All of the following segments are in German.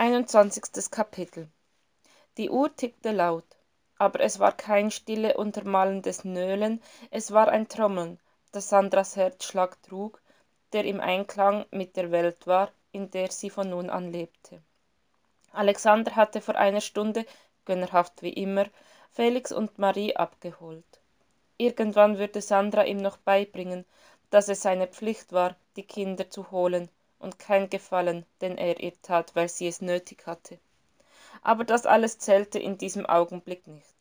einundzwanzigstes kapitel. Die uhr tickte laut aber es war kein stille untermalendes nölen es war ein trommeln das sandras herzschlag trug der im einklang mit der welt war in der sie von nun an lebte. Alexander hatte vor einer stunde gönnerhaft wie immer felix und marie abgeholt. Irgendwann würde sandra ihm noch beibringen dass es seine pflicht war die kinder zu holen und kein gefallen den er ihr tat weil sie es nötig hatte. Aber das alles zählte in diesem augenblick nicht.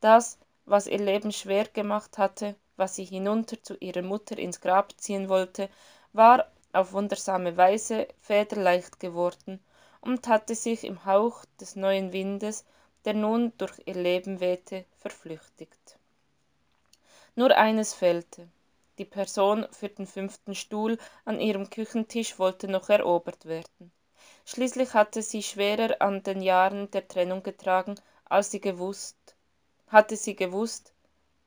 Das was ihr leben schwer gemacht hatte was sie hinunter zu ihrer mutter ins grab ziehen wollte war auf wundersame weise federleicht geworden und hatte sich im hauch des neuen windes der nun durch ihr leben wehte verflüchtigt. Nur eines fehlte die person für den fünften stuhl an ihrem küchentisch wollte noch erobert werden. Schließlich hatte sie schwerer an den jahren der trennung getragen als sie gewusst hatte sie gewusst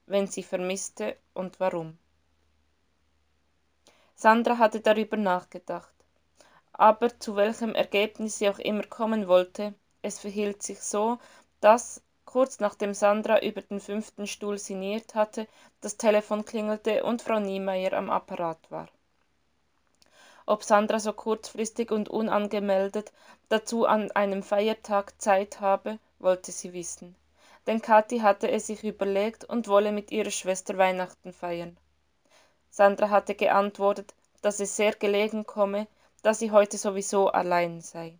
wen sie vermißte und warum. Sandra hatte darüber nachgedacht. Aber zu welchem ergebnis sie auch immer kommen wollte es verhielt sich so dass kurz nachdem sandra über den fünften stuhl sinniert hatte das telephon klingelte und frau niemeyer am apparat war. Ob sandra so kurzfristig und unangemeldet dazu an einem feiertag zeit habe wollte sie wissen. Denn kathi hatte es sich überlegt und wolle mit ihrer schwester weihnachten feiern. Sandra hatte geantwortet dass es sehr gelegen komme da sie heute sowieso allein sei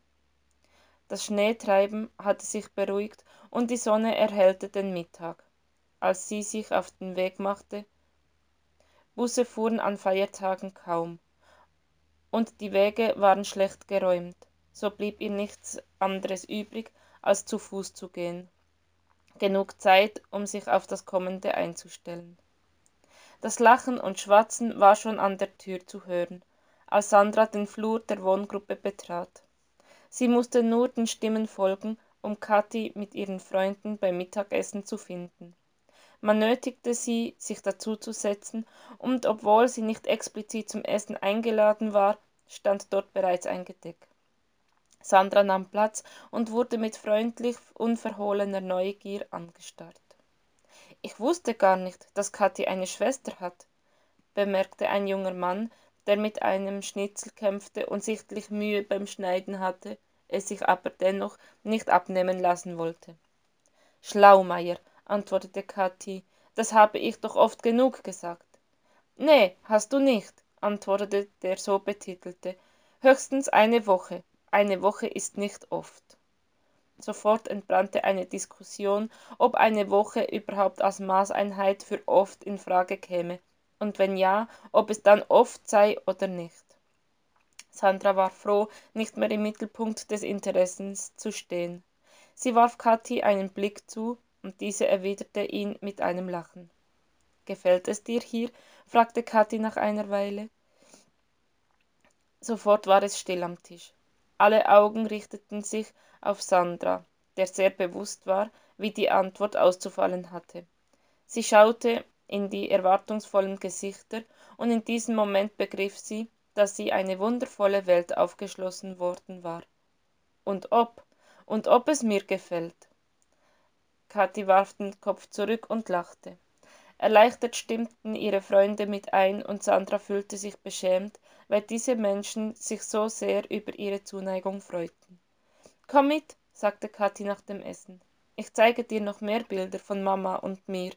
das schneetreiben hatte sich beruhigt und die sonne erhellte den mittag. Als sie sich auf den weg machte busse fuhren an feiertagen kaum. Und die wege waren schlecht geräumt. So blieb ihr nichts anderes übrig als zu fuß zu gehen. Genug zeit um sich auf das kommende einzustellen. Das lachen und schwatzen war schon an der tür zu hören als sandra den flur der wohngruppe betrat sie musste nur den stimmen folgen um kathi mit ihren freunden beim mittagessen zu finden. Man nötigte sie sich dazuzusetzen und obwohl sie nicht explizit zum essen eingeladen war stand dort bereits ein gedeck. Sandra nahm platz und wurde mit freundlich unverhohlener neugier angestarrt. Ich wusste gar nicht dass kathi eine schwester hat bemerkte ein junger mann der mit einem schnitzel kämpfte und sichtlich mühe beim schneiden hatte es sich aber dennoch nicht abnehmen lassen wollte. Schlaumeier antwortete kathi das habe ich doch oft genug gesagt. Nee hast du nicht antwortete der so betitelte höchstens eine woche. Eine woche ist nicht oft. Sofort entbrannte eine diskussion ob eine woche überhaupt als maßeinheit für oft in frage käme und wenn ja ob es dann oft sei oder nicht. Sandra war froh nicht mehr im mittelpunkt des interessens zu stehen. Sie warf kathi einen blick zu und diese erwiderte ihn mit einem lachen. Gefällt es dir hier? fragte kathi nach einer weile. Sofort war es still am tisch. Alle augen richteten sich auf sandra der sehr bewusst war wie die antwort auszufallen hatte. Sie schaute in die erwartungsvollen gesichter und in diesem moment begriff sie dass sie eine wundervolle welt aufgeschlossen worden war. Und ob und ob es mir gefällt? Kathi warf den kopf zurück und lachte. Erleichtert stimmten ihre freunde mit ein und sandra fühlte sich beschämt weil diese menschen sich so sehr über ihre zuneigung freuten. Komm mit sagte kathi nach dem essen. Ich zeige dir noch mehr bilder von mama und mir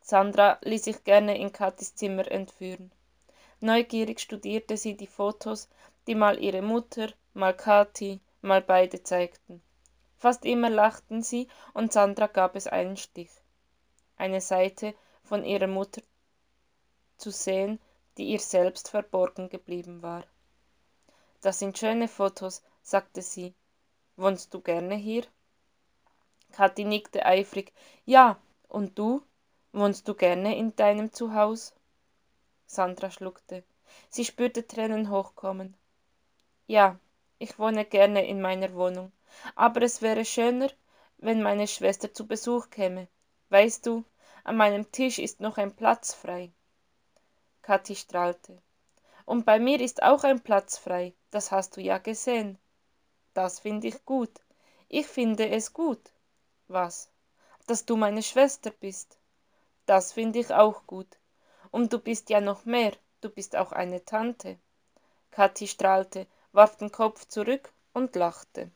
sandra ließ sich gerne in kathis zimmer entführen. Neugierig studierte sie die fotos die mal ihre mutter mal kathi mal beide zeigten. Fast immer lachten sie und sandra gab es einen stich. Eine seite von ihrer mutter zu sehen die ihr selbst verborgen geblieben war. Das sind schöne fotos sagte sie. Wohnst du gerne hier? Kathi nickte eifrig. Ja und du wohnst du gerne in deinem zuhaus sandra schluckte. Sie spürte tränen hochkommen. Ja ich wohne gerne in meiner wohnung. Aber es wäre schöner wenn meine schwester zu besuch käme. Weißt du an meinem tisch ist noch ein platz frei. Kathi strahlte. Und bei mir ist auch ein platz frei. Das hast du ja gesehen. Das finde ich gut. Ich finde es gut. Was? Dass du meine Schwester bist. Das finde ich auch gut. Und du bist ja noch mehr, du bist auch eine Tante. Kathi strahlte, warf den Kopf zurück und lachte.